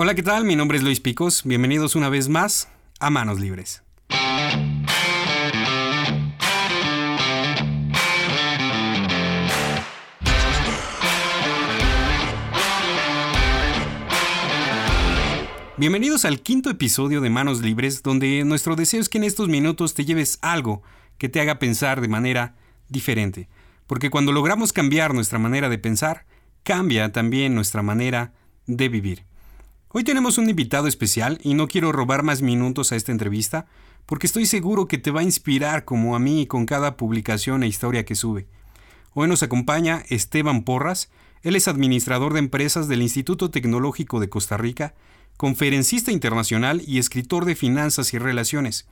Hola, ¿qué tal? Mi nombre es Luis Picos. Bienvenidos una vez más a Manos Libres. Bienvenidos al quinto episodio de Manos Libres, donde nuestro deseo es que en estos minutos te lleves algo que te haga pensar de manera diferente. Porque cuando logramos cambiar nuestra manera de pensar, cambia también nuestra manera de vivir. Hoy tenemos un invitado especial y no quiero robar más minutos a esta entrevista porque estoy seguro que te va a inspirar como a mí con cada publicación e historia que sube. Hoy nos acompaña Esteban Porras, él es administrador de empresas del Instituto Tecnológico de Costa Rica, conferencista internacional y escritor de finanzas y relaciones,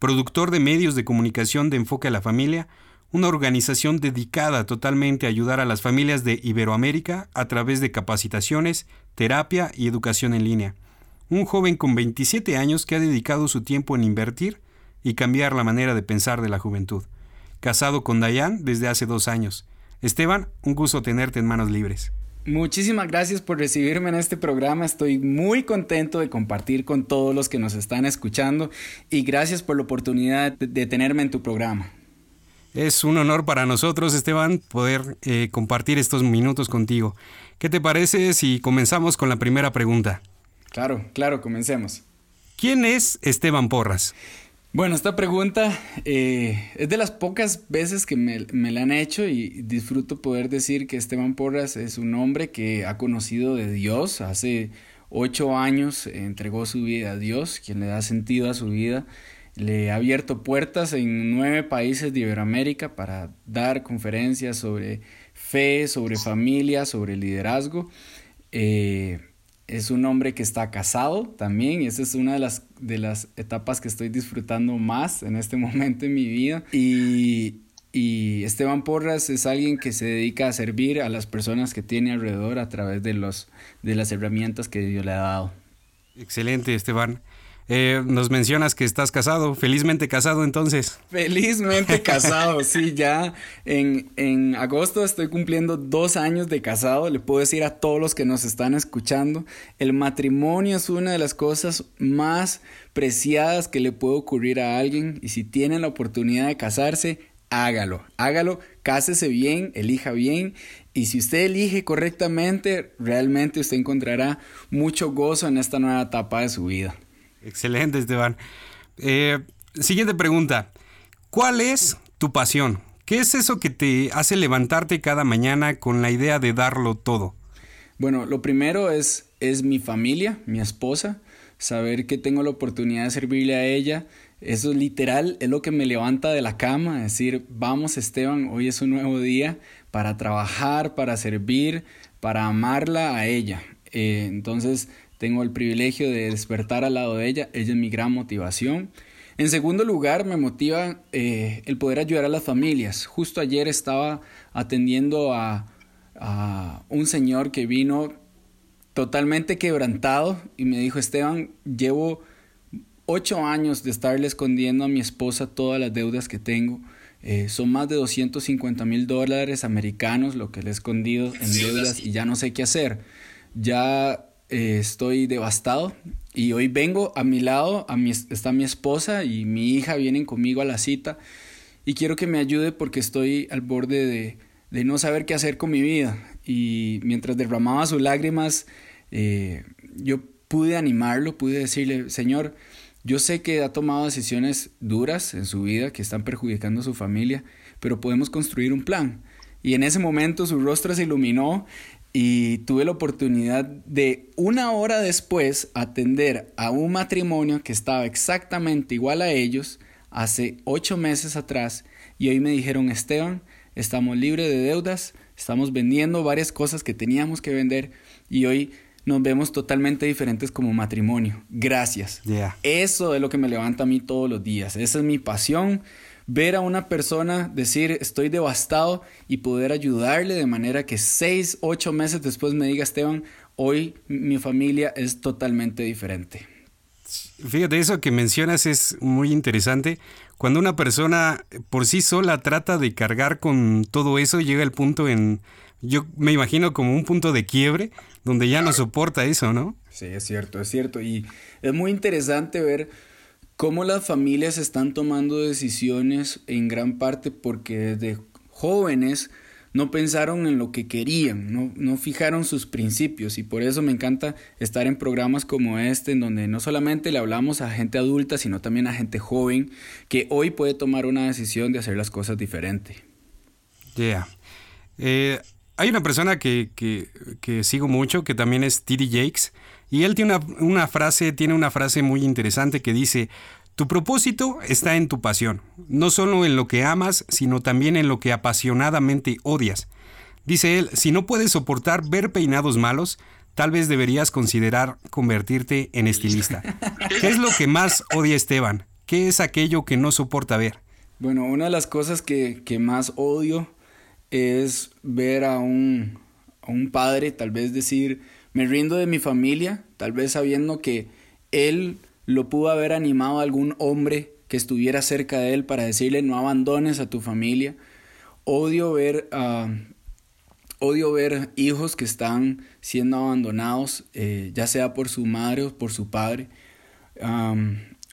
productor de medios de comunicación de Enfoque a la Familia, una organización dedicada totalmente a ayudar a las familias de Iberoamérica a través de capacitaciones, terapia y educación en línea. Un joven con 27 años que ha dedicado su tiempo en invertir y cambiar la manera de pensar de la juventud. Casado con Dayan desde hace dos años. Esteban, un gusto tenerte en manos libres. Muchísimas gracias por recibirme en este programa. Estoy muy contento de compartir con todos los que nos están escuchando y gracias por la oportunidad de tenerme en tu programa. Es un honor para nosotros, Esteban, poder eh, compartir estos minutos contigo. ¿Qué te parece si comenzamos con la primera pregunta? Claro, claro, comencemos. ¿Quién es Esteban Porras? Bueno, esta pregunta eh, es de las pocas veces que me, me, la han hecho y disfruto poder decir que Esteban Porras es un hombre que ha conocido de Dios. Hace ocho años entregó su vida a Dios, quien le da sentido a su vida le ha abierto puertas en nueve países de Iberoamérica para dar conferencias sobre fe, sobre familia, sobre liderazgo. Eh, es un hombre que está casado también y esa es una de las, de las etapas que estoy disfrutando más en este momento en mi vida. Y, y Esteban Porras es alguien que se dedica a servir a las personas que tiene alrededor a través de, los, de las herramientas que Dios le ha dado. Excelente, Esteban. Eh, nos mencionas que estás casado, felizmente casado entonces. Felizmente casado, sí, ya en, en, agosto estoy cumpliendo dos años de casado, le puedo decir a todos los que nos están escuchando, el matrimonio es una de las cosas más preciadas que le puede ocurrir a alguien y si tienen la oportunidad de casarse, hágalo, hágalo, cásese bien, elija bien y si usted elige correctamente, realmente usted encontrará mucho gozo en esta nueva etapa de su vida. Excelente, Esteban. Eh, siguiente pregunta. ¿Cuál es tu pasión? ¿Qué es eso que te hace levantarte cada mañana con la idea de darlo todo? Bueno, lo primero es, es mi familia, mi esposa, saber que tengo la oportunidad de servirle a ella. Eso literal es lo que me levanta de la cama, decir, vamos Esteban, hoy es un nuevo día para trabajar, para servir, para amarla a ella. Eh, entonces, tengo el privilegio de despertar al lado de ella, ella es mi gran motivación. En segundo lugar, me motiva eh, el poder ayudar a las familias. Justo ayer estaba atendiendo a, a un señor que vino totalmente quebrantado y me dijo, Esteban, llevo ocho años de estarle escondiendo a mi esposa todas las deudas que tengo. Eh, son más de 250 mil dólares americanos lo que le he escondido en deudas y ya no sé qué hacer. Ya eh, estoy devastado y hoy vengo a mi lado, está mi esposa y mi hija vienen conmigo a la cita y quiero que me ayude porque estoy al borde de, de no saber qué hacer con mi vida y mientras derramaba sus lágrimas eh, yo pude animarlo, pude decirle, Señor, yo sé que ha tomado decisiones duras en su vida que están perjudicando a su familia, pero podemos construir un plan. Y en ese momento su rostro se iluminó y tuve la oportunidad de una hora después atender a un matrimonio que estaba exactamente igual a ellos hace ocho meses atrás y hoy me dijeron Esteban, estamos libres de deudas, estamos vendiendo varias cosas que teníamos que vender y hoy nos vemos totalmente diferentes como matrimonio. Gracias. Eso es lo que me levanta a mí todos los días. Esa es mi pasión ver a una persona decir estoy devastado y poder ayudarle de manera que seis, ocho meses después me diga Esteban, hoy mi familia es totalmente diferente. Fíjate, eso que mencionas es muy interesante. Cuando una persona por sí sola trata de cargar con todo eso, llega el punto en yo me imagino como un punto de quiebre donde ya no soporta eso, ¿no? Sí, es cierto, es cierto. Y es muy interesante ver cómo las familias están tomando decisiones en gran parte porque desde jóvenes no pensaron en lo que querían, no, no, fijaron sus principios y por eso me encanta estar en programas como este, en donde no solamente le hablamos a gente adulta, sino también a gente joven que hoy puede tomar una decisión de hacer las cosas diferente. Yeah. Eh, hay una persona que, sigo mucho, que también es T.D. Jakes, y él tiene una, frase, tiene una frase muy interesante que dice, tu propósito está en tu pasión, no solo en lo que amas, sino también en lo que apasionadamente odias. Dice él, si no puedes soportar ver peinados malos, tal vez deberías considerar convertirte en estilista. ¿Qué es lo que más odia Esteban? ¿Qué es aquello que no soporta ver? Bueno, una de las cosas que más odio es ver a un, a un padre tal vez decir, me rindo de mi familia, tal vez sabiendo que él lo pudo haber animado a algún hombre que estuviera cerca de él para decirle no abandones a tu familia. Odio ver, uh, odio ver hijos que están siendo abandonados, eh, ya sea por su madre o por su padre.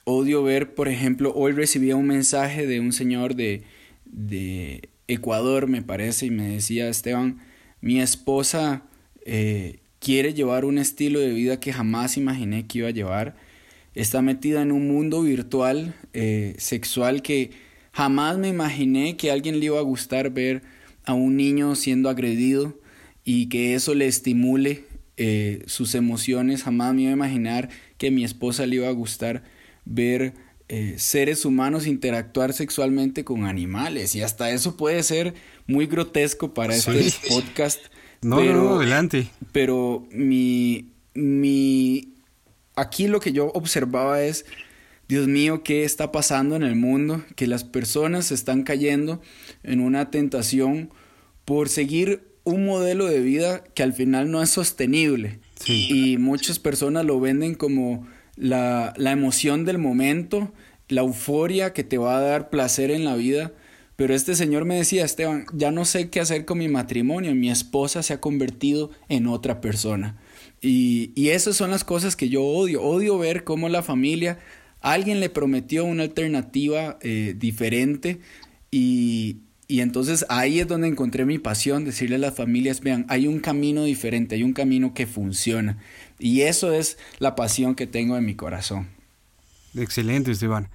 Odio ver, por ejemplo, hoy recibí un mensaje de un señor de, de Ecuador, me parece, y me decía, Esteban, mi esposa eh, quiere llevar un estilo de vida que jamás imaginé que iba a llevar está metida en un mundo virtual eh, sexual que jamás me imaginé que alguien le iba a gustar ver a un niño siendo agredido y que eso le estimule eh, sus emociones. Jamás me iba a imaginar que mi esposa le iba a gustar ver eh, seres humanos interactuar sexualmente con animales. Y hasta eso puede ser muy grotesco para este podcast. No, pero, no, adelante. Pero mi, mi aquí lo que yo observaba es, Dios mío, ¿qué está pasando en el mundo? Que las personas están cayendo en una tentación por seguir un modelo de vida que al final no es sostenible. Y muchas personas lo venden como la, la emoción del momento, la euforia que te va a dar placer en la vida. Pero este señor me decía, Esteban, ya no sé qué hacer con mi matrimonio, mi esposa se ha convertido en otra persona. Y, y esas son las cosas que yo odio. Odio ver cómo la familia, alguien le prometió una alternativa eh, diferente y, y entonces ahí es donde encontré mi pasión, decirle a las familias, vean, hay un camino diferente, hay un camino que funciona. Y eso es la pasión que tengo en mi corazón. Excelente, Esteban.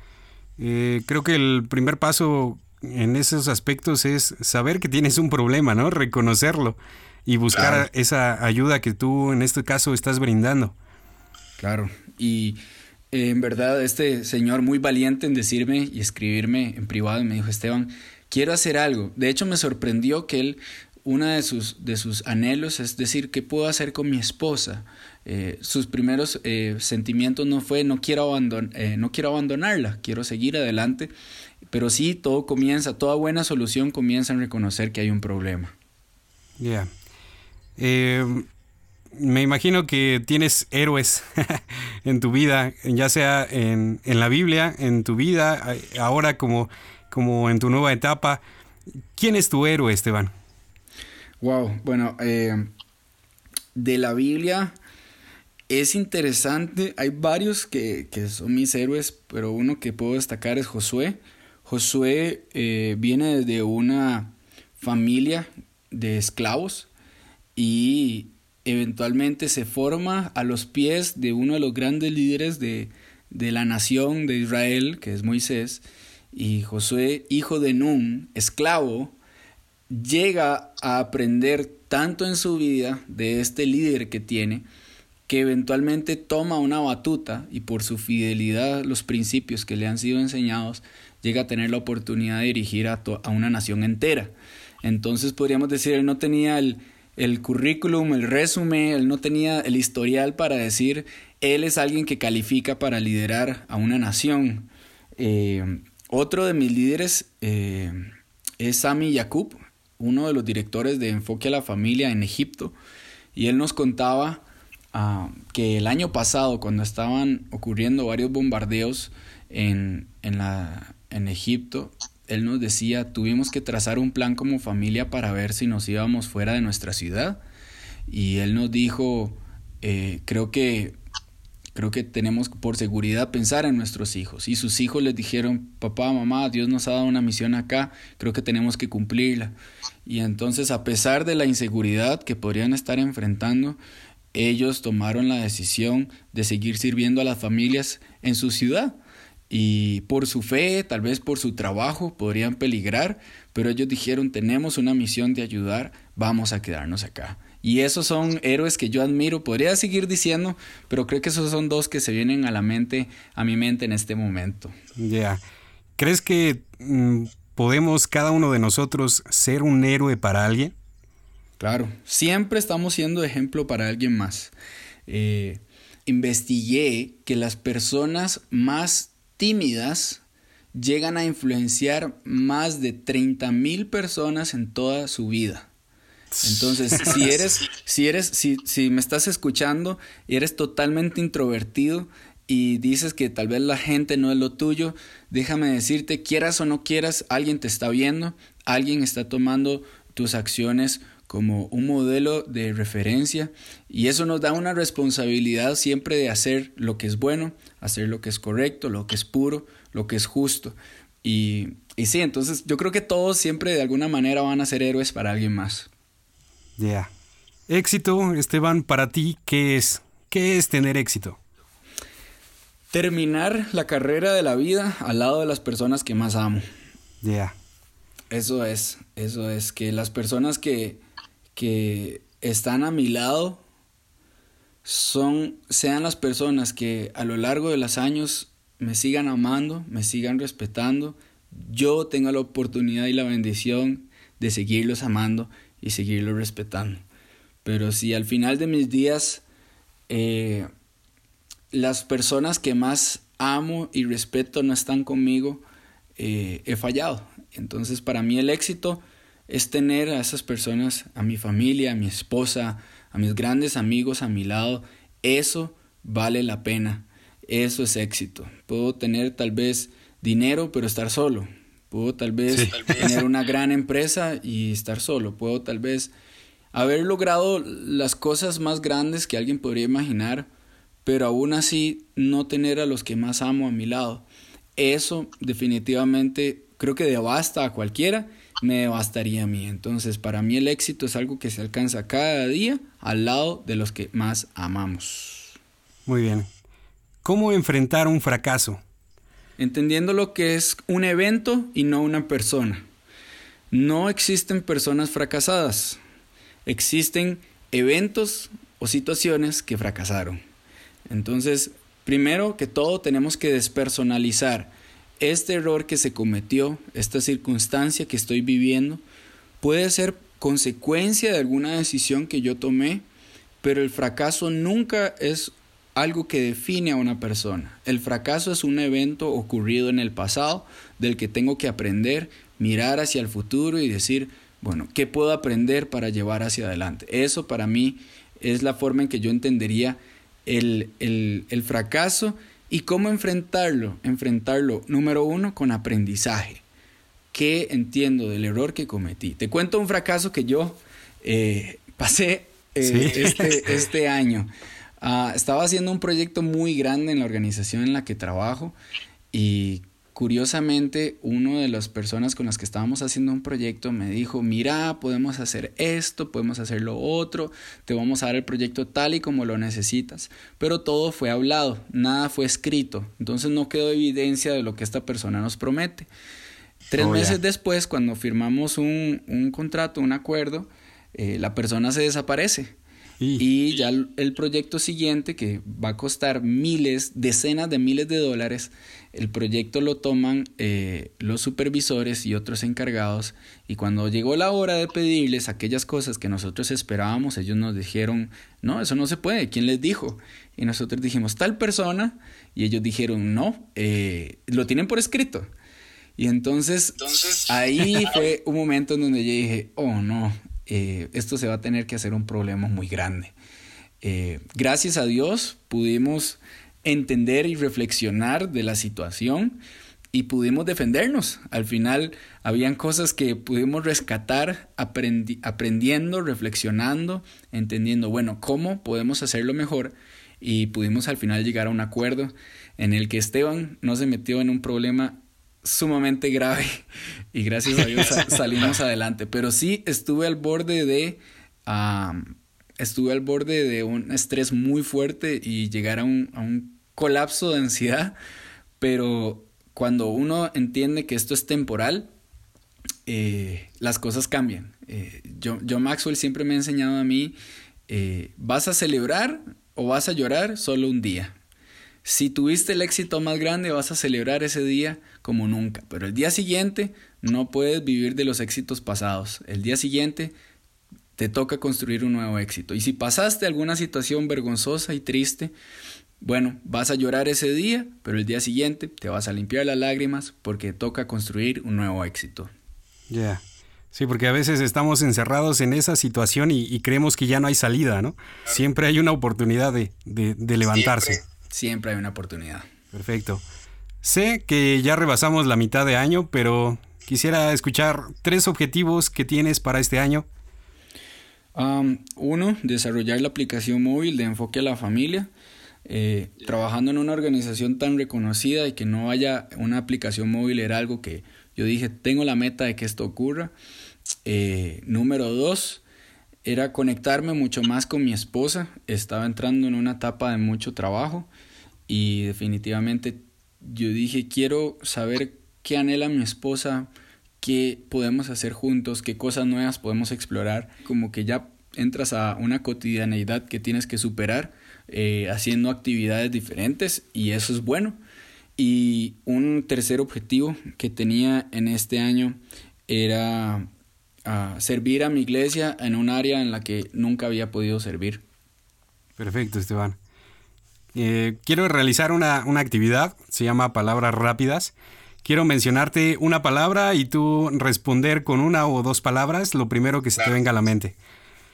Eh, creo que el primer paso en esos aspectos es saber que tienes un problema, ¿no? Reconocerlo y buscar esa ayuda que tú en este caso estás brindando. Claro, y en verdad este señor muy valiente en decirme y escribirme en privado me dijo, Esteban, quiero hacer algo. De hecho me sorprendió que él, una de sus, de sus anhelos es decir, ¿qué puedo hacer con mi esposa? Eh, sus primeros eh, sentimientos no fue no quiero, abandon no quiero abandonarla, quiero seguir adelante, pero sí todo comienza, toda buena solución comienza en reconocer que hay un problema. Ya. Eh, me imagino que tienes héroes en tu vida, ya sea en, la Biblia, en tu vida, ahora como, como en tu nueva etapa. ¿Quién es tu héroe, Esteban? Wow, bueno, eh, de la Biblia es interesante, hay varios que, son mis héroes, pero uno que puedo destacar es Josué. Josué eh, viene de una familia de esclavos, y eventualmente se forma a los pies de uno de los grandes líderes de, de la nación de Israel, que es Moisés, y Josué, hijo de Nun, esclavo, llega a aprender tanto en su vida de este líder que tiene, que eventualmente toma una batuta y por su fidelidad a los principios que le han sido enseñados, llega a tener la oportunidad de dirigir a, una nación entera. Entonces podríamos decir, él no tenía el, el currículum, el resumen, él no tenía el historial para decir, él es alguien que califica para liderar a una nación. Eh, otro de mis líderes eh, es Sami Yakub, uno de los directores de Enfoque a la Familia en Egipto, y él nos contaba ah, que el año pasado, cuando estaban ocurriendo varios bombardeos en, en, Egipto, él nos decía, tuvimos que trazar un plan como familia para ver si nos íbamos fuera de nuestra ciudad. Y él nos dijo, eh, creo que creo que tenemos por seguridad pensar en nuestros hijos. Y sus hijos les dijeron, papá, mamá, Dios nos ha dado una misión acá, creo que tenemos que cumplirla. Y entonces, a pesar de la inseguridad que podrían estar enfrentando, ellos tomaron la decisión de seguir sirviendo a las familias en su ciudad. Y por su fe, tal vez por su trabajo, podrían peligrar, pero ellos dijeron, tenemos una misión de ayudar, vamos a quedarnos acá. Y esos son héroes que yo admiro. Podría seguir diciendo, pero creo que esos son dos que se vienen a la mente, a mi mente en este momento. Ya. ¿Crees que mm, podemos cada uno de nosotros ser un héroe para alguien? Claro, siempre estamos siendo ejemplo para alguien más. Eh, investigué que las personas más tímidas llegan a influenciar más de 30 mil personas en toda su vida. Entonces, si eres, si eres, si, si me estás escuchando y eres totalmente introvertido y dices que tal vez la gente no es lo tuyo, déjame decirte, quieras o no quieras, alguien te está viendo, alguien está tomando tus acciones como un modelo de referencia y eso nos da una responsabilidad siempre de hacer lo que es bueno, hacer lo que es correcto, lo que es puro, lo que es justo. Y, y sí, entonces yo creo que todos siempre de alguna manera van a ser héroes para alguien más. Ya. Éxito, Esteban, para ti, ¿qué es? ¿Qué es tener éxito? Terminar la carrera de la vida al lado de las personas que más amo. Ya. Eso es, eso es, que las personas que, que están a mi lado son, sean las personas que a lo largo de los años me sigan amando, me sigan respetando, yo tenga la oportunidad y la bendición de seguirlos amando y seguirlo respetando. Pero si al final de mis días eh, las personas que más amo y respeto no están conmigo, eh, he fallado. Entonces para mí el éxito es tener a esas personas, a mi familia, a mi esposa, a mis grandes amigos a mi lado. Eso vale la pena. Eso es éxito. Puedo tener tal vez dinero, pero estar solo. Puedo tal vez tener una gran empresa y estar solo. Puedo tal vez haber logrado las cosas más grandes que alguien podría imaginar, pero aún así no tener a los que más amo a mi lado. Eso definitivamente creo que devasta a cualquiera, me devastaría a mí. Entonces, para mí el éxito es algo que se alcanza cada día al lado de los que más amamos. Muy bien. ¿Cómo enfrentar un fracaso? Entendiendo lo que es un evento y no una persona. No existen personas fracasadas, existen eventos o situaciones que fracasaron. Entonces, primero que todo tenemos que despersonalizar este error que se cometió, esta circunstancia que estoy viviendo, puede ser consecuencia de alguna decisión que yo tomé, pero el fracaso nunca es algo que define a una persona. El fracaso es un evento ocurrido en el pasado del que tengo que aprender, mirar hacia el futuro y decir, bueno, ¿qué puedo aprender para llevar hacia adelante? Eso para mí es la forma en que yo entendería el, el fracaso y cómo enfrentarlo. Enfrentarlo, número uno, con aprendizaje. ¿Qué entiendo del error que cometí? Te cuento un fracaso que yo eh, pasé eh, este, este año. Ah, estaba haciendo un proyecto muy grande en la organización en la que trabajo y curiosamente uno de las personas con las que estábamos haciendo un proyecto me dijo, mira, podemos hacer esto, podemos hacer lo otro, te vamos a dar el proyecto tal y como lo necesitas, pero todo fue hablado, nada fue escrito, entonces no quedó evidencia de lo que esta persona nos promete. Tres oh, meses después, cuando firmamos un, un contrato, un acuerdo, eh, la persona se desaparece. Y ya el proyecto siguiente, que va a costar miles, decenas de miles de dólares, el proyecto lo toman eh, los supervisores y otros encargados. Y cuando llegó la hora de pedirles aquellas cosas que nosotros esperábamos, ellos nos dijeron, no, eso no se puede, ¿quién les dijo? Y nosotros dijimos, tal persona, y ellos dijeron, no, eh, lo tienen por escrito. Y entonces, entonces ahí fue un momento en donde yo dije, oh no, eh, esto se va a tener que hacer un problema muy grande. Eh, gracias a Dios pudimos entender y reflexionar de la situación y pudimos defendernos. Al final habían cosas que pudimos rescatar aprendiendo, reflexionando, entendiendo, bueno, cómo podemos hacerlo mejor y pudimos al final llegar a un acuerdo en el que Esteban no se metió en un problema sumamente grave y gracias a Dios salimos adelante. Pero sí estuve al borde de estuve al borde de un estrés muy fuerte y llegar a un, a un colapso de ansiedad, pero cuando uno entiende que esto es temporal, eh, las cosas cambian. Eh, yo, yo, Maxwell siempre me ha enseñado a mí, eh, vas a celebrar o vas a llorar solo un día. Si tuviste el éxito más grande, vas a celebrar ese día como nunca. Pero el día siguiente no puedes vivir de los éxitos pasados. El día siguiente te toca construir un nuevo éxito. Y si pasaste alguna situación vergonzosa y triste, bueno, vas a llorar ese día, pero el día siguiente te vas a limpiar las lágrimas porque toca construir un nuevo éxito. Ya. Sí, porque a veces estamos encerrados en esa situación y, creemos que ya no hay salida, ¿no? Siempre hay una oportunidad de, levantarse. siempre hay una oportunidad. Perfecto. Sé que ya rebasamos la mitad de año, pero quisiera escuchar tres objetivos que tienes para este año uno, desarrollar la aplicación móvil de enfoque a la familia. Eh, trabajando en una organización tan reconocida y que no haya una aplicación móvil era algo que yo dije, tengo la meta de que esto ocurra. Eh, número dos, era conectarme mucho más con mi esposa. Estaba entrando en una etapa de mucho trabajo y definitivamente yo dije, quiero saber qué anhela mi esposa, qué podemos hacer juntos, qué cosas nuevas podemos explorar, como que ya entras a una cotidianeidad que tienes que superar eh, haciendo actividades diferentes y eso es bueno. Y un tercer objetivo que tenía en este año era ah, servir a mi iglesia en un área en la que nunca había podido servir. Perfecto, Esteban. Eh, quiero realizar una, una actividad, se llama Palabras Rápidas quiero mencionarte una palabra y tú responder con una o dos palabras lo primero que se te venga a la mente.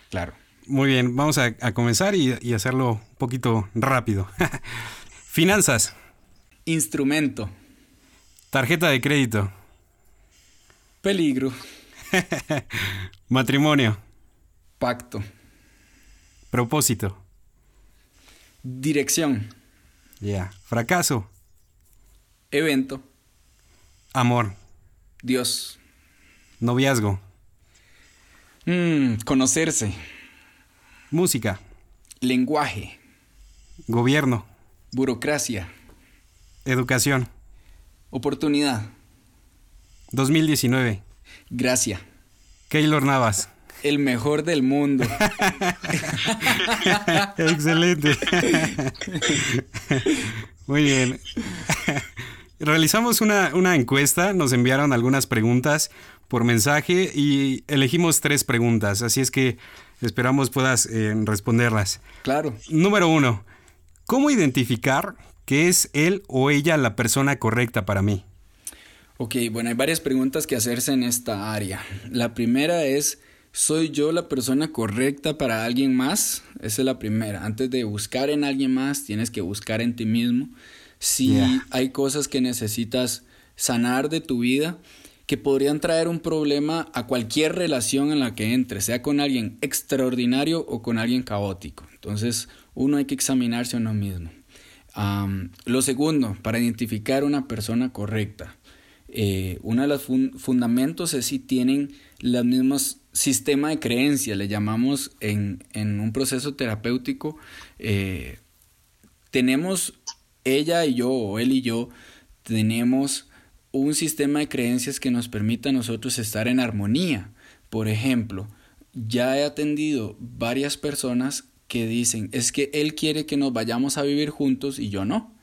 Claro. Muy bien, vamos a, comenzar y, y, hacerlo un poquito rápido. Finanzas. Instrumento. Tarjeta de crédito. Peligro. Matrimonio. Pacto. Propósito. Dirección. Ya. Fracaso. Evento. Amor. Dios. Noviazgo. Mm, conocerse. Música. Lenguaje. Gobierno. Burocracia. Educación. Oportunidad. 2019. Gracia. Keylor Navas. El mejor del mundo. Excelente. Muy bien. Realizamos una, encuesta, nos enviaron algunas preguntas por mensaje y elegimos tres preguntas, así es que esperamos puedas eh, responderlas. Claro. Número uno, ¿cómo identificar que es él o ella la persona correcta para mí? Ok, bueno, hay varias preguntas que hacerse en esta área. La primera es, ¿soy yo la persona correcta para alguien más? Esa es la primera. Antes de buscar en alguien más, tienes que buscar en ti mismo si hay cosas que necesitas sanar de tu vida que podrían traer un problema a cualquier relación en la que entres, sea con alguien extraordinario o con alguien caótico. Entonces, uno hay que examinarse a uno mismo. lo segundo, para identificar una persona correcta, eh, uno de los fundamentos es si tienen los mismos sistema de creencias, le llamamos en, un proceso terapéutico, eh, tenemos ella y yo, o él y yo, tenemos un sistema de creencias que nos permita a nosotros estar en armonía. Por ejemplo, ya he atendido varias personas que dicen, es que él quiere que nos vayamos a vivir juntos y yo no.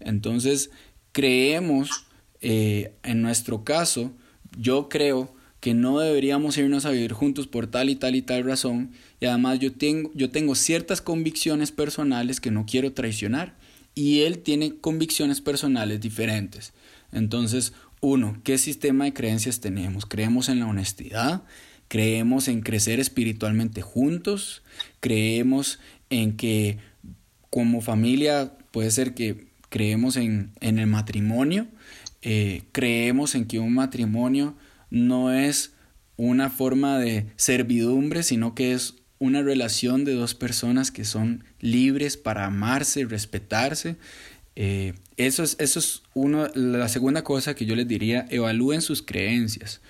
Entonces, creemos, eh, en nuestro caso, yo creo que no deberíamos irnos a vivir juntos por tal y tal y tal razón. Y además yo tengo, yo tengo ciertas convicciones personales que no quiero traicionar y él tiene convicciones personales diferentes. Entonces, uno, ¿qué sistema de creencias tenemos? ¿Creemos en la honestidad? ¿Creemos en crecer espiritualmente juntos? ¿Creemos en que como familia puede ser que creemos en, el matrimonio? eh, creemos en que un matrimonio no es una forma de servidumbre, sino que es una relación de dos personas que son libres para amarse, respetarse. Eh, eso es, eso es uno, la segunda cosa que yo les diría, evalúen sus creencias.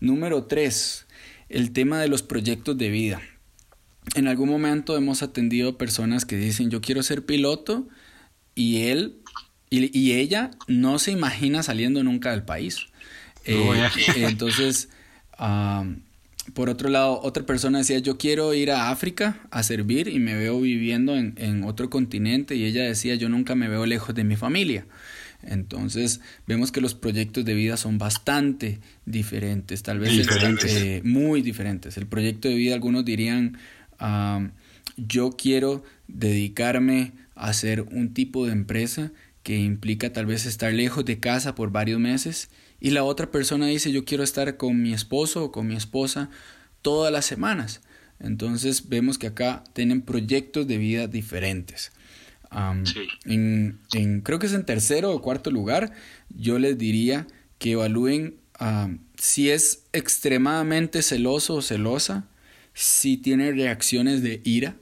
Número tres, el tema de los proyectos de vida. En algún momento hemos atendido personas que dicen yo quiero ser piloto y él y, ella no se imagina saliendo nunca del país. Eh, entonces, por otro lado, otra persona decía, yo quiero ir a África a servir y me veo viviendo en, otro continente y ella decía, yo nunca me veo lejos de mi familia. Entonces vemos que los proyectos de vida son bastante diferentes, tal vez eh, muy diferentes. El proyecto de vida, algunos dirían, yo quiero dedicarme a hacer un tipo de empresa que implica tal vez estar lejos de casa por varios meses y la otra persona dice yo quiero estar con mi esposo o con mi esposa todas las semanas. Entonces vemos que acá tienen proyectos de vida diferentes. en, creo que es en tercero o cuarto lugar, yo les diría que evalúen si es extremadamente celoso o celosa, si tiene reacciones de ira,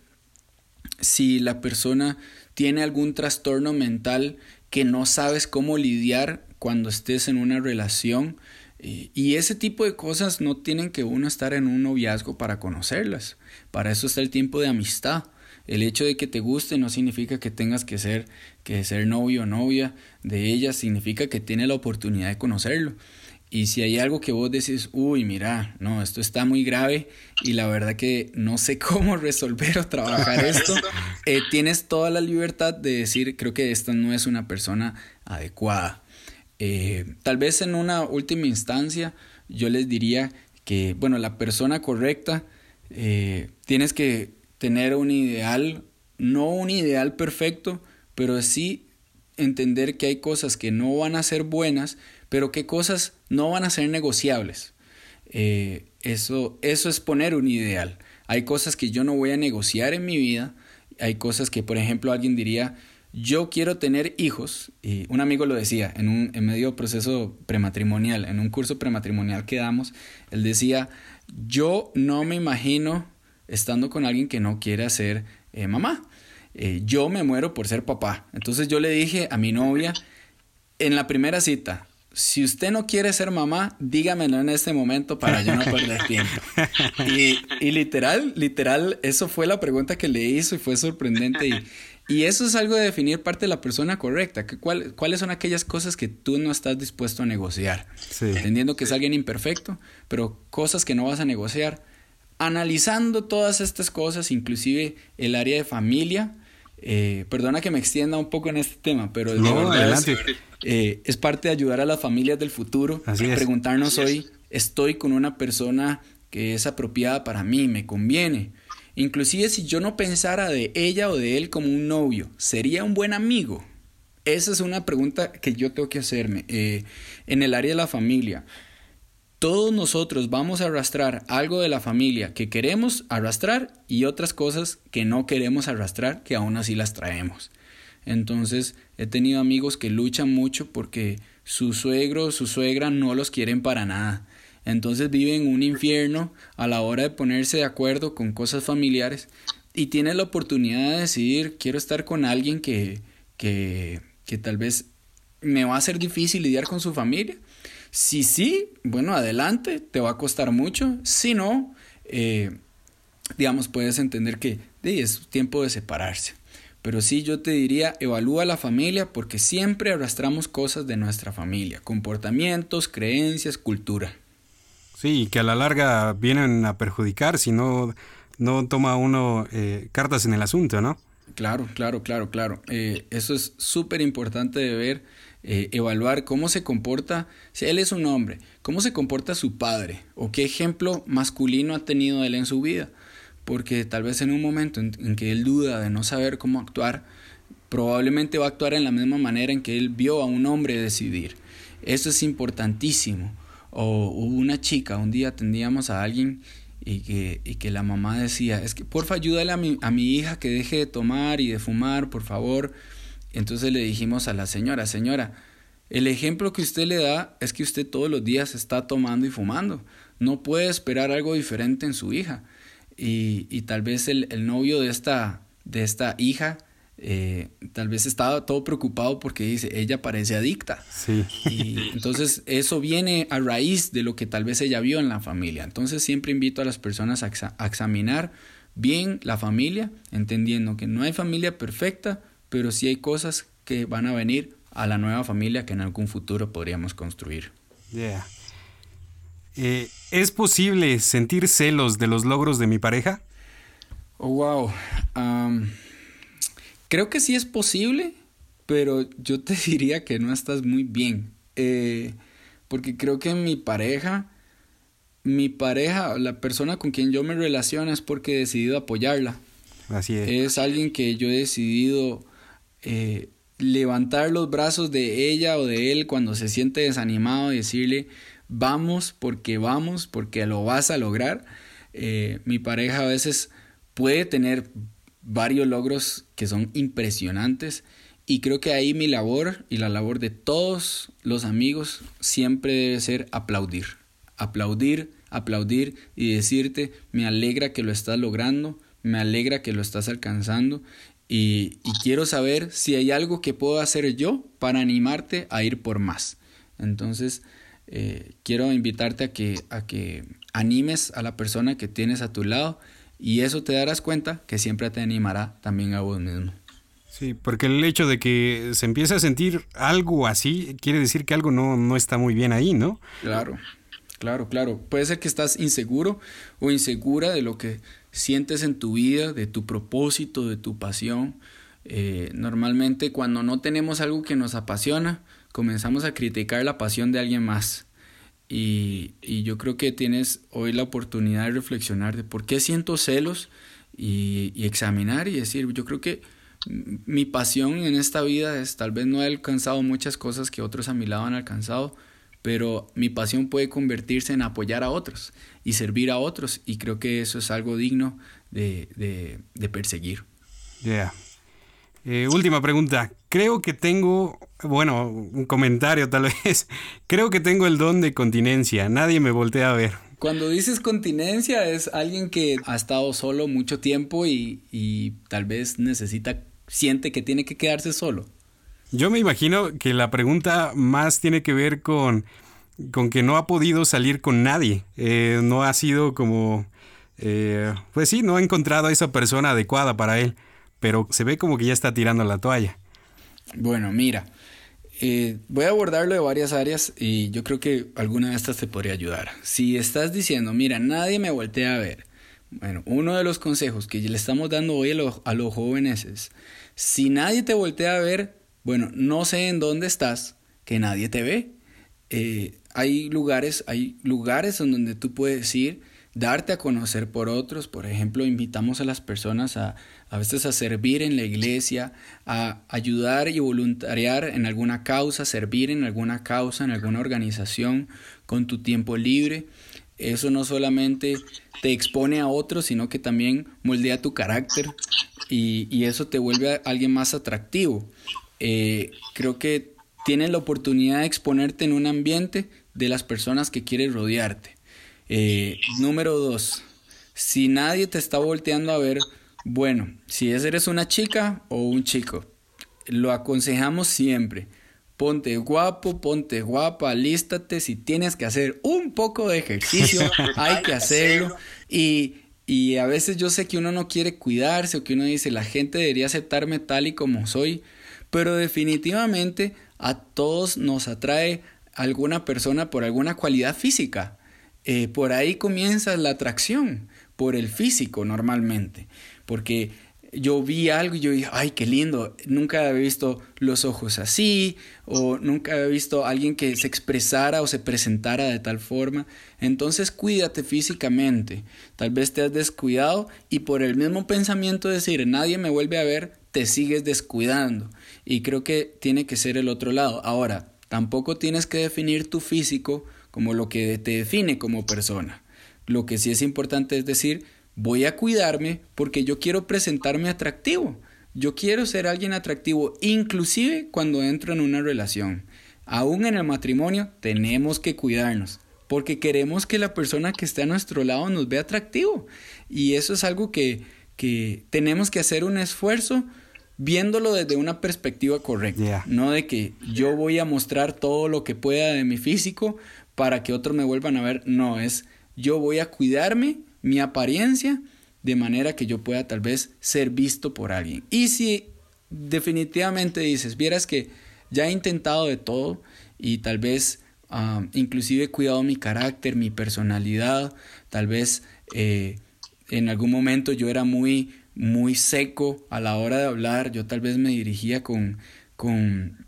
si la persona tiene algún trastorno mental que no sabes cómo lidiar cuando estés en una relación. Eh, y ese tipo de cosas no tienen que uno estar en un noviazgo para conocerlas. Para eso está el tiempo de amistad. El hecho de que te guste no significa que tengas que ser, que ser novio o novia de ella, significa que tiene la oportunidad de conocerlo. Y si hay algo que vos decís, uy, mira, no, esto está muy grave y la verdad que no sé cómo resolver o trabajar esto, eh, tienes toda la libertad de decir, creo que esta no es una persona adecuada. Eh, tal vez en una última instancia yo les diría que, bueno, la persona correcta, eh, tienes que tener un ideal, no un ideal perfecto, pero sí entender que hay cosas que no van a ser buenas, pero qué cosas no van a ser negociables. Eh, eso, eso es poner un ideal. Hay cosas que yo no voy a negociar en mi vida. Hay cosas que, por ejemplo, alguien diría, yo quiero tener hijos. Y un amigo lo decía en un en medio proceso prematrimonial, en un curso prematrimonial que damos, él decía, yo no me imagino estando con alguien que no quiera ser eh, mamá. Eh, yo me muero por ser papá. Entonces yo le dije a mi novia en la primera cita, si usted no quiere ser mamá, dígamelo en este momento para yo no perder tiempo. Y, literal, literal, eso fue la pregunta que le hizo y fue sorprendente. Y, y eso es algo de definir parte de la persona correcta. Que ¿Cuáles son aquellas cosas que tú no estás dispuesto a negociar? Entendiendo que es alguien imperfecto, pero cosas que no vas a negociar. Analizando todas estas cosas, inclusive el área de familia. Eh, perdona que me extienda un poco en este tema, pero no, adelante. Eh, es parte de ayudar a las familias del futuro. Preguntarnos hoy, ¿estoy con una persona que es apropiada para mí, me conviene? Inclusive si yo no pensara de ella o de él como un novio, ¿sería un buen amigo? Esa es una pregunta que yo tengo que hacerme. Eh, en el área de la familia, todos nosotros vamos a arrastrar algo de la familia que queremos arrastrar y otras cosas que no queremos arrastrar que aún así las traemos. Entonces he tenido amigos que luchan mucho porque su suegro o su suegra no los quieren para nada. Entonces viven un infierno a la hora de ponerse de acuerdo con cosas familiares y tienen la oportunidad de decidir quiero estar con alguien que, que, que tal vez me va a ser difícil lidiar con su familia. Si sí, bueno, adelante, te va a costar mucho. Si no, eh, digamos, puedes entender que es tiempo de separarse. Pero sí yo te diría, evalúa la familia porque siempre arrastramos cosas de nuestra familia, comportamientos, creencias, cultura. Sí, que a la larga vienen a perjudicar si no, no toma uno eh, cartas en el asunto, ¿no? Claro, claro, claro, claro. Eh, eso es súper importante de ver, eh, evaluar cómo se comporta, si él es un hombre, cómo se comporta su padre o qué ejemplo masculino ha tenido él en su vida porque tal vez en un momento en, que él duda de no saber cómo actuar, probablemente va a actuar en la misma manera en que él vio a un hombre decidir. Eso es importantísimo. O hubo una chica, un día atendíamos a alguien y que, y que la mamá decía, es que porfa ayúdale a mi, a mi hija que deje de tomar y de fumar, por favor. Entonces le dijimos a la señora, señora, El ejemplo que usted le da es que usted todos los días está tomando y fumando. No puede esperar algo diferente en su hija. Y, y tal vez el, el, novio de esta, de esta hija eh, tal vez estaba todo preocupado porque dice, ella parece adicta. Sí. Y entonces eso viene a raíz de lo que tal vez ella vio en la familia. Entonces siempre invito a las personas a, a examinar bien la familia, entendiendo que no hay familia perfecta, pero sí hay cosas que van a venir a la nueva familia que en algún futuro podríamos construir. Yeah. Eh, ¿Es posible sentir celos de los logros de mi pareja? Oh, wow. Um, creo que sí es posible, pero yo te diría que no estás muy bien. Eh, porque creo que mi pareja, mi pareja, la persona con quien yo me relaciono es porque he decidido apoyarla. Así es. Es alguien que yo he decidido eh, levantar los brazos de ella o de él cuando se siente desanimado y decirle, vamos porque vamos, porque lo vas a lograr. Eh, mi pareja a veces puede tener varios logros que son impresionantes y creo que ahí mi labor y la labor de todos los amigos siempre debe ser aplaudir, aplaudir, aplaudir y decirte, me alegra que lo estás logrando, me alegra que lo estás alcanzando y, y, quiero saber si hay algo que puedo hacer yo para animarte a ir por más. Entonces, eh, quiero invitarte a que, a que animes a la persona que tienes a tu lado y eso te darás cuenta que siempre te animará también a vos mismo. Sí, porque el hecho de que se empiece a sentir algo así quiere decir que algo no, no está muy bien ahí, ¿no? Claro, claro, claro. Puede ser que estás inseguro o insegura de lo que sientes en tu vida, de tu propósito, de tu pasión. Eh, normalmente cuando no tenemos algo que nos apasiona, comenzamos a criticar la pasión de alguien más. Y, y, yo creo que tienes hoy la oportunidad de reflexionar de por qué siento celos y, y, examinar y decir, yo creo que mi pasión en esta vida es, tal vez no he alcanzado muchas cosas que otros a mi lado han alcanzado, pero mi pasión puede convertirse en apoyar a otros y servir a otros y creo que eso es algo digno de, de, de perseguir. Yeah. Eh, última pregunta. Creo que tengo, bueno, un comentario tal vez. Creo que tengo el don de continencia. Nadie me voltea a ver. Cuando dices continencia es alguien que ha estado solo mucho tiempo y, y tal vez necesita, siente que tiene que quedarse solo. Yo me imagino que la pregunta más tiene que ver con, con que no ha podido salir con nadie. Eh, no ha sido como, eh, pues sí, no ha encontrado a esa persona adecuada para él pero se ve como que ya está tirando la toalla. Bueno, mira, eh, voy a abordarlo de varias áreas y yo creo que alguna de estas te podría ayudar. Si estás diciendo, mira, nadie me voltea a ver, bueno, uno de los consejos que le estamos dando hoy a, a los jóvenes es, si nadie te voltea a ver, bueno, no sé en dónde estás, que nadie te ve. Eh, hay lugares, hay lugares en donde tú puedes ir, darte a conocer por otros. Por ejemplo, invitamos a las personas a, a veces a servir en la iglesia, a ayudar y voluntariar en alguna causa, servir en alguna causa, en alguna organización con tu tiempo libre. Eso no solamente te expone a otros, sino que también moldea tu carácter y, y eso te vuelve a alguien más atractivo. Eh, creo que tienes la oportunidad de exponerte en un ambiente de las personas que quieres rodearte. Eh, número dos, si nadie te está volteando a ver, bueno, si eres una chica o un chico, lo aconsejamos siempre. Ponte guapo, ponte guapa, lístate. Si tienes que hacer un poco de ejercicio, hay que hacerlo. Y, y a veces yo sé que uno no quiere cuidarse o que uno dice, la gente debería aceptarme tal y como soy. Pero definitivamente a todos nos atrae alguna persona por alguna cualidad física. Eh, por ahí comienza la atracción, por el físico normalmente porque yo vi algo y yo dije, ay, qué lindo, nunca había visto los ojos así, o nunca había visto a alguien que se expresara o se presentara de tal forma. Entonces cuídate físicamente, tal vez te has descuidado y por el mismo pensamiento de decir, nadie me vuelve a ver, te sigues descuidando. Y creo que tiene que ser el otro lado. Ahora, tampoco tienes que definir tu físico como lo que te define como persona. Lo que sí es importante es decir, voy a cuidarme porque yo quiero presentarme atractivo. Yo quiero ser alguien atractivo, inclusive cuando entro en una relación. aún en el matrimonio tenemos que cuidarnos porque queremos que la persona que esté a nuestro lado nos vea atractivo. Y eso es algo que, que tenemos que hacer un esfuerzo viéndolo desde una perspectiva correcta. No de que yo voy a mostrar todo lo que pueda de mi físico para que otros me vuelvan a ver. No, es yo voy a cuidarme, mi apariencia, de manera que yo pueda tal vez ser visto por alguien. Y si definitivamente dices, vieras que ya he intentado de todo y tal vez uh, inclusive he cuidado mi carácter, mi personalidad, tal vez eh, en algún momento yo era muy, muy seco a la hora de hablar, yo tal vez me dirigía con, con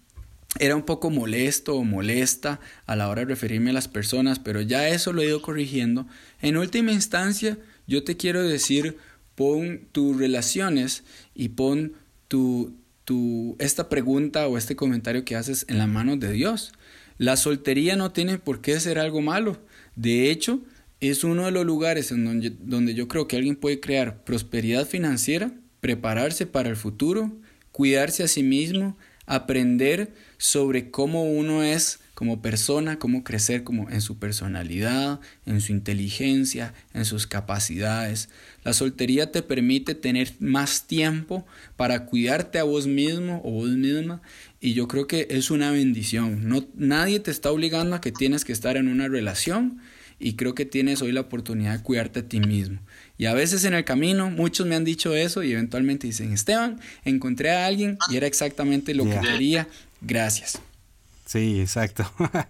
era un poco molesto o molesta a la hora de referirme a las personas, pero ya eso lo he ido corrigiendo. En última instancia, yo te quiero decir, pon tus relaciones y pon tu, tu, esta pregunta o este comentario que haces en la mano de Dios. La soltería no tiene por qué ser algo malo. De hecho, es uno de los lugares en donde, donde yo creo que alguien puede crear prosperidad financiera, prepararse para el futuro, cuidarse a sí mismo, aprender sobre cómo uno es como persona, cómo crecer como en su personalidad, en su inteligencia, en sus capacidades. La soltería te permite tener más tiempo para cuidarte a vos mismo o vos misma y yo creo que es una bendición. No, nadie te está obligando a que tienes que estar en una relación y creo que tienes hoy la oportunidad de cuidarte a ti mismo. Y a veces en el camino muchos me han dicho eso y eventualmente dicen, Esteban, encontré a alguien y era exactamente lo que quería. Gracias. Sí, exacto.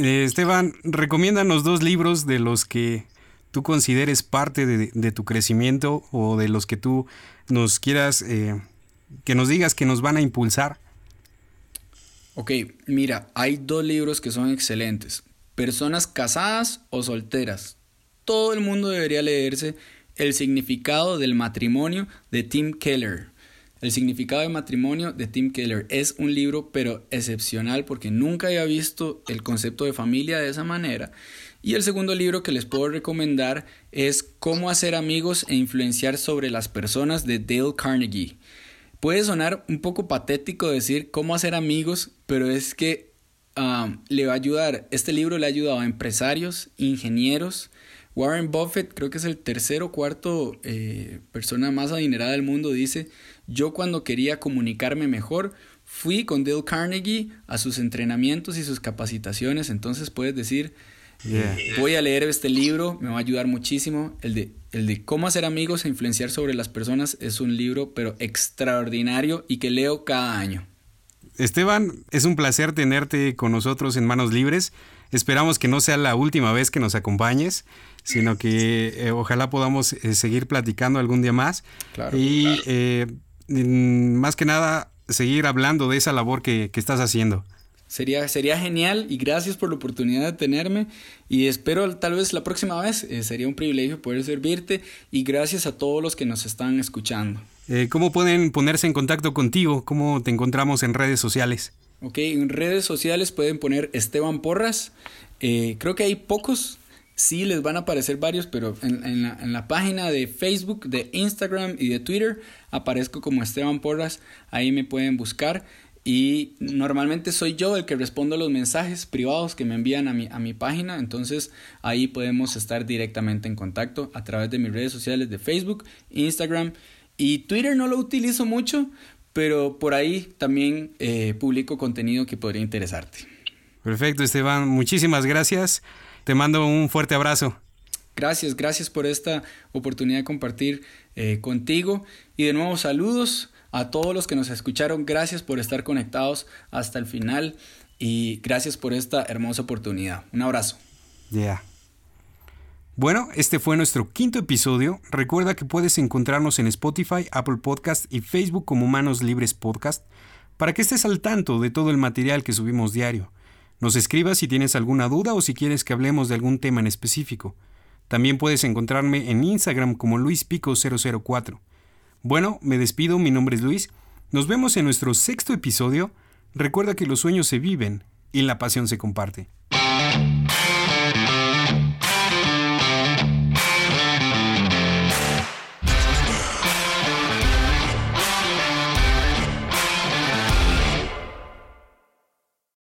Eh, Esteban, recomiéndanos dos libros de los que tú consideres parte de, tu crecimiento o de los que tú nos quieras, eh, que nos digas que nos van a impulsar. Ok, mira, hay dos libros que son excelentes. Personas casadas o solteras. Todo el mundo debería leerse El significado del matrimonio de Tim Keller. El significado de matrimonio de Tim Keller es un libro pero excepcional porque nunca había visto el concepto de familia de esa manera. Y el segundo libro que les puedo recomendar es Cómo hacer amigos e influenciar sobre las personas de Dale Carnegie. Puede sonar un poco patético decir cómo hacer amigos, pero es que um, le va a ayudar, este libro le ha ayudado a empresarios, ingenieros, Warren Buffett, creo que es el tercer o cuarto eh, persona más adinerada del mundo, dice, yo cuando quería comunicarme mejor, fui con Dale Carnegie a sus entrenamientos y sus capacitaciones, entonces puedes decir, voy a leer este libro, me va a ayudar muchísimo. El de, el de cómo hacer amigos e influenciar sobre las personas es un libro, pero extraordinario y que leo cada año. Esteban, es un placer tenerte con nosotros en Manos Libres. Esperamos que no sea la última vez que nos acompañes sino que eh, ojalá podamos eh, seguir platicando algún día más. y eh, más que nada, seguir hablando de esa labor que, estás haciendo. Sería, sería genial y gracias por la oportunidad de tenerme y espero tal vez la próxima vez. sería un privilegio poder servirte y gracias a todos los que nos están escuchando. ¿Cómo pueden ponerse en contacto contigo? ¿Cómo te encontramos en redes sociales? Ok, en redes sociales pueden poner Esteban Porras. creo que hay pocos sí les van a aparecer varios, pero en, la, página de Facebook, de Instagram y de Twitter aparezco como Esteban Porras, ahí me pueden buscar y normalmente soy yo el que respondo los mensajes privados que me envían a mi, a mi página, entonces ahí podemos estar directamente en contacto a través de mis redes sociales de Facebook, Instagram y Twitter no lo utilizo mucho, pero por ahí también eh, publico contenido que podría interesarte. Perfecto, Esteban, muchísimas gracias. Te mando un fuerte abrazo. Gracias, gracias por esta oportunidad de compartir eh, contigo. Y de nuevo saludos a todos los que nos escucharon. Gracias por estar conectados hasta el final y gracias por esta hermosa oportunidad. Un abrazo. Ya. Bueno, este fue nuestro quinto episodio. Recuerda que puedes encontrarnos en Spotify, Apple Podcast y Facebook como Manos Libres Podcast para que estés al tanto de todo el material que subimos diario. Nos escribas si tienes alguna duda o si quieres que hablemos de algún tema en específico. También puedes encontrarme en Instagram como luispico004. Bueno, me despido, mi nombre es Luis. Nos vemos en nuestro sexto episodio. Recuerda que los sueños se viven y la pasión se comparte.